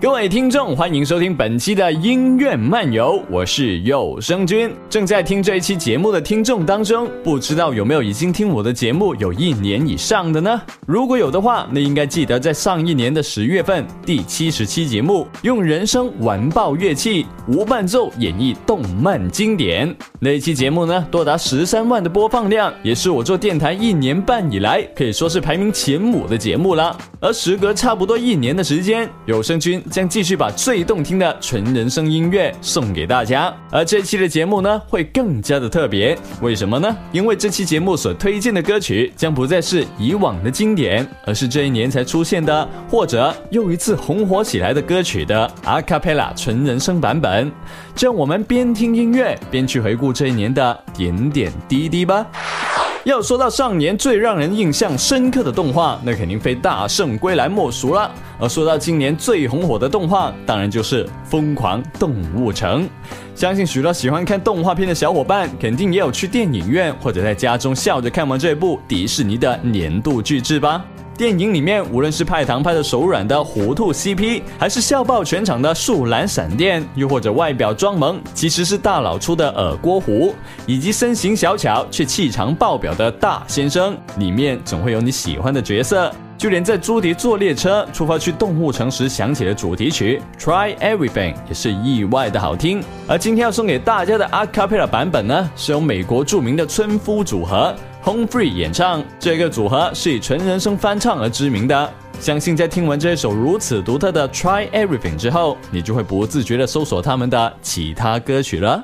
各位听众，欢迎收听本期的音乐漫游，我是有声君。正在听这一期节目的听众当中，不知道有没有已经听我的节目有一年以上的呢？如果有的话，那应该记得在上一年的十月份第七十期节目，用人声完爆乐器，无伴奏演绎动漫经典那一期节目呢，多达十三万的播放量，也是我做电台一年半以来可以说是排名前五的节目了。而时隔差不多一年的时间，有声君。将继续把最动听的纯人声音乐送给大家，而这期的节目呢会更加的特别，为什么呢？因为这期节目所推荐的歌曲将不再是以往的经典，而是这一年才出现的或者又一次红火起来的歌曲的阿卡贝拉纯人声版本。让我们边听音乐边去回顾这一年的点点滴滴吧。要说到上年最让人印象深刻的动画，那肯定非《大圣归来》莫属了。而说到今年最红火的动画，当然就是《疯狂动物城》。相信许多喜欢看动画片的小伙伴，肯定也有去电影院或者在家中笑着看完这部迪士尼的年度巨制吧。电影里面，无论是派糖拍的手软的糊涂 CP，还是笑爆全场的树懒闪电，又或者外表装萌其实是大佬出的耳郭狐，以及身形小巧却气场爆表的大先生，里面总会有你喜欢的角色。就连在朱迪坐列车出发去动物城时响起的主题曲《Try Everything》也是意外的好听。而今天要送给大家的 Acapella 版本呢，是由美国著名的村夫组合。Home Free 演唱这个组合是以纯人声翻唱而知名的，相信在听完这首如此独特的 Try Everything 之后，你就会不自觉的搜索他们的其他歌曲了。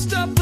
messed up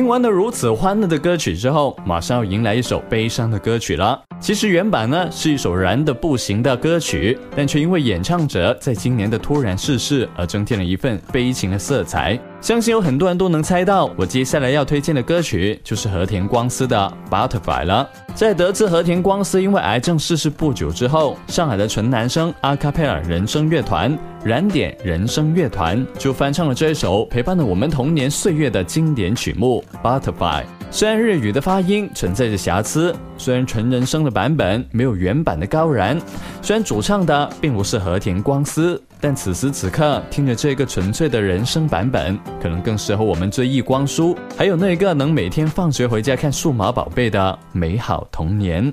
听完了如此欢乐的歌曲之后，马上要迎来一首悲伤的歌曲了。其实原版呢是一首燃的不行的歌曲，但却因为演唱者在今年的突然逝世而增添了一份悲情的色彩。相信有很多人都能猜到，我接下来要推荐的歌曲就是和田光司的《Butterfly》了。在得知和田光司因为癌症逝世不久之后，上海的纯男生阿卡贝尔人声乐团燃点人声乐团就翻唱了这一首陪伴了我们童年岁月的经典曲目《Butterfly》。虽然日语的发音存在着瑕疵，虽然纯人声的版本没有原版的高燃，虽然主唱的并不是和田光司。但此时此刻，听着这个纯粹的人声版本，可能更适合我们追忆光叔，还有那个能每天放学回家看数码宝贝的美好童年。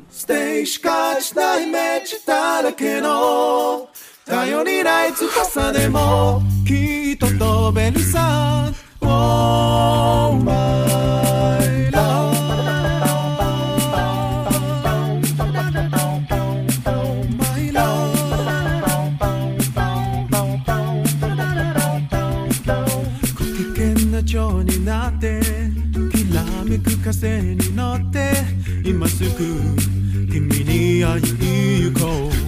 風に乗って今すぐ君に会いに行こう。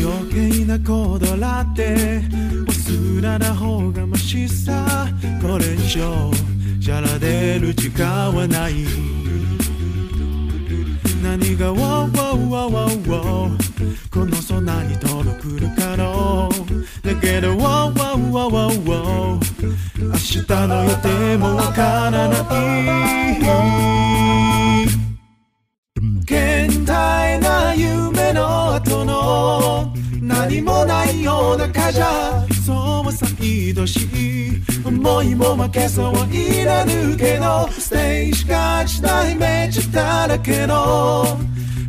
余計なことだって忘れた方がましさ。これ以上じゃら出る時間はない。何が「ウォーウォーウォーウォーウォー」この空に届くるかろうだけど「ウォーウォーウォーウォーウォー」明日の予定もわからない現代な夢の後の何もないようなかじゃそうさ 愛しい思いも負けそうはいらぬけど。ステージが時代めちゃだらけの。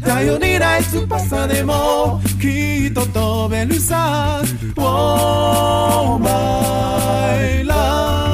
頼りない翼でも。きっと飛べるさ。Oh my love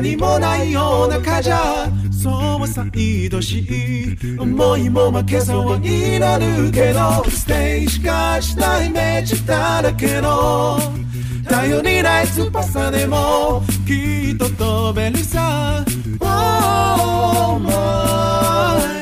何もないようなかじゃそうさ愛しい思いも負けそうになるけどステージ化したイメージだらけの頼りない翼でもきっと飛べるさ。Oh my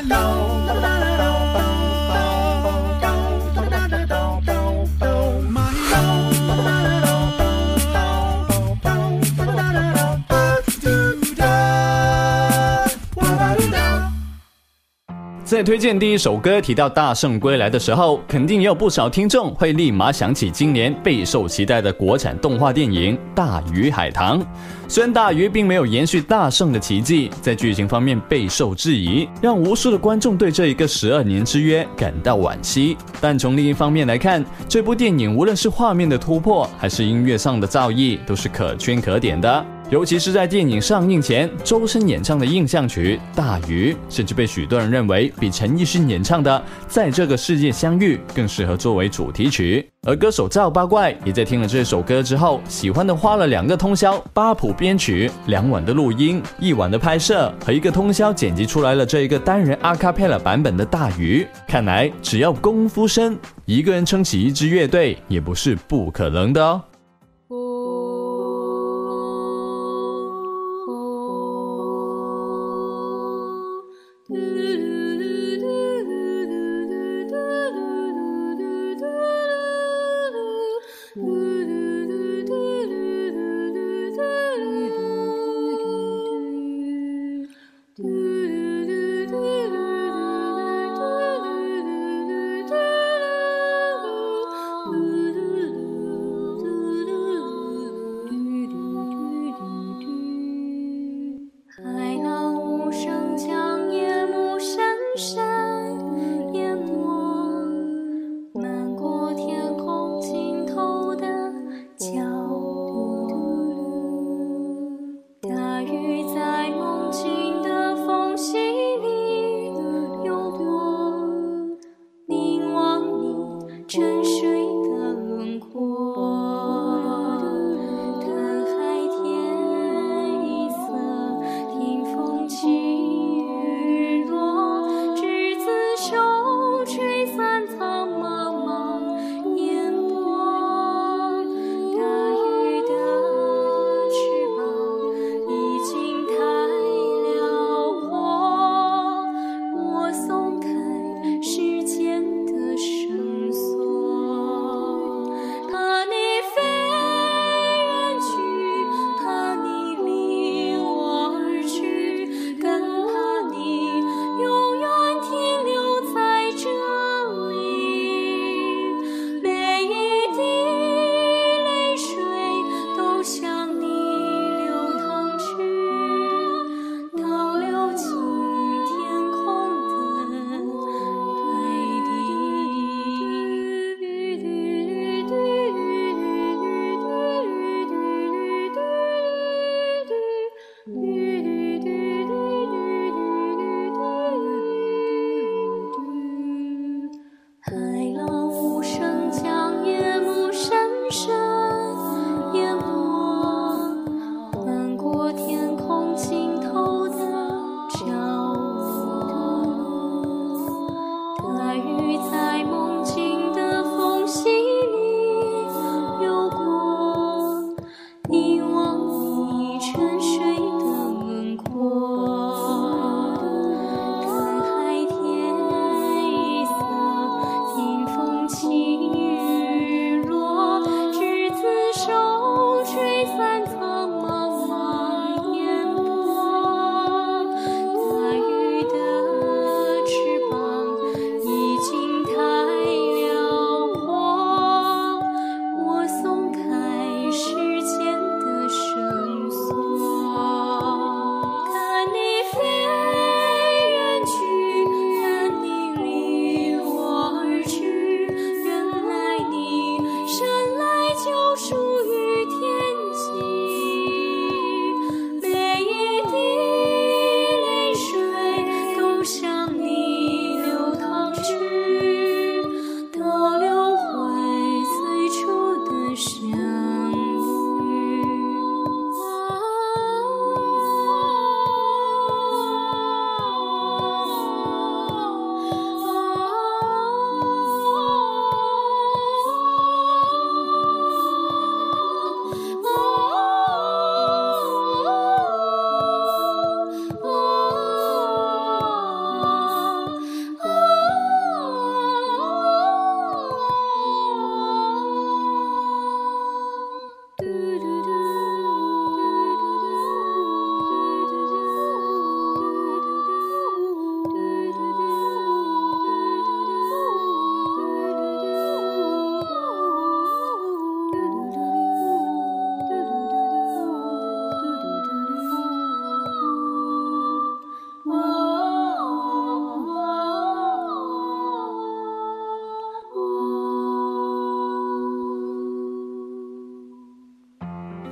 在推荐第一首歌提到《大圣归来》的时候，肯定也有不少听众会立马想起今年备受期待的国产动画电影《大鱼海棠》。虽然大鱼并没有延续大圣的奇迹，在剧情方面备受质疑，让无数的观众对这一个十二年之约感到惋惜。但从另一方面来看，这部电影无论是画面的突破，还是音乐上的造诣，都是可圈可点的。尤其是在电影上映前，周深演唱的印象曲《大鱼》，甚至被许多人认为比陈奕迅演唱的《在这个世界相遇》更适合作为主题曲。而歌手赵八怪也在听了这首歌之后，喜欢的花了两个通宵，八谱编曲，两晚的录音，一晚的拍摄，和一个通宵剪辑出来了这一个单人阿卡贝拉版本的《大鱼》。看来只要功夫深，一个人撑起一支乐队也不是不可能的哦。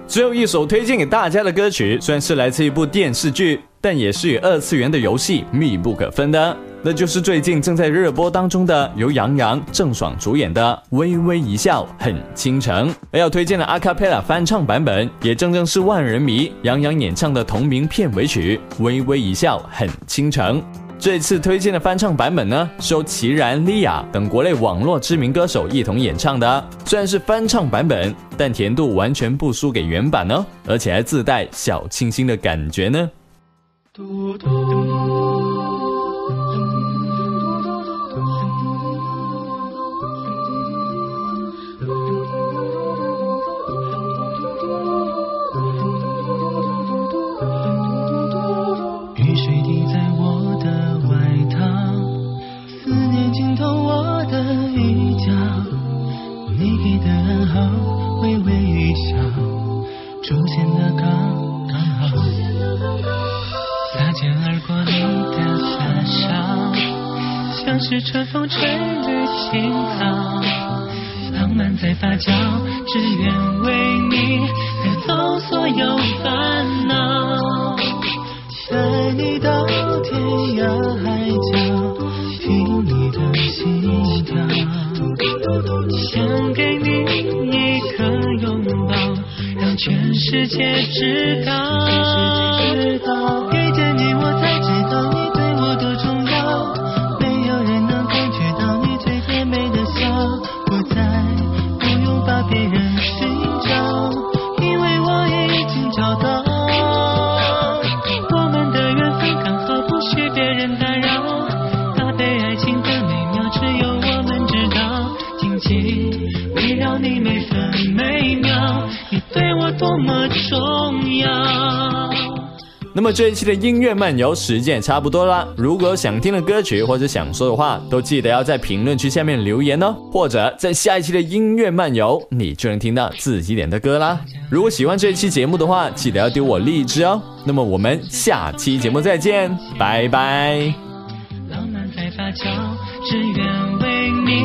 最后一首推荐给大家的歌曲，虽然是来自一部电视剧，但也是与二次元的游戏密不可分的。那就是最近正在热播当中的，由杨洋、郑爽主演的《微微一笑很倾城》。而要推荐的阿卡贝拉翻唱版本，也正正是万人迷杨洋演唱的同名片尾曲《微微一笑很倾城》。这次推荐的翻唱版本呢，是由齐然、莉亚等国内网络知名歌手一同演唱的。虽然是翻唱版本，但甜度完全不输给原版哦，而且还自带小清新的感觉呢。你的暗号微微一笑，出现的刚刚好，擦肩而过。你的傻笑像是春风吹绿青草，浪漫在发酵，只愿为你带走所有烦恼。带你到天涯海角，听你的心跳。想给你一个拥抱，让全世界知道。那么这一期的音乐漫游时间也差不多了。如果有想听的歌曲或者想说的话，都记得要在评论区下面留言哦。或者在下一期的音乐漫游，你就能听到自己点的歌啦。如果喜欢这一期节目的话，记得要丢我荔枝哦。那么我们下期节目再见，拜拜。浪漫在发酵，只愿为你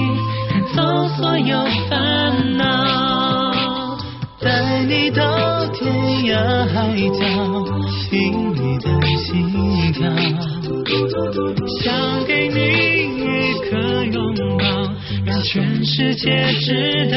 赶走所有烦恼，带你到天涯海角。听你的心跳，想给你一个拥抱，让全世界知道。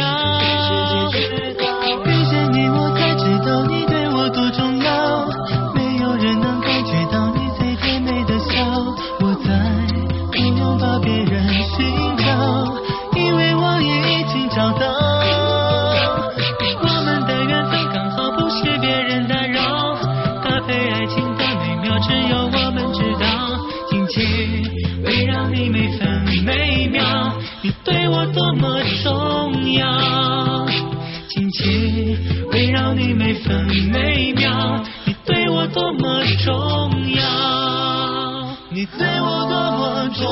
围绕你每分每秒，你对我多么重要。紧紧围绕你每分每秒，你对我多么重要，你对我多么重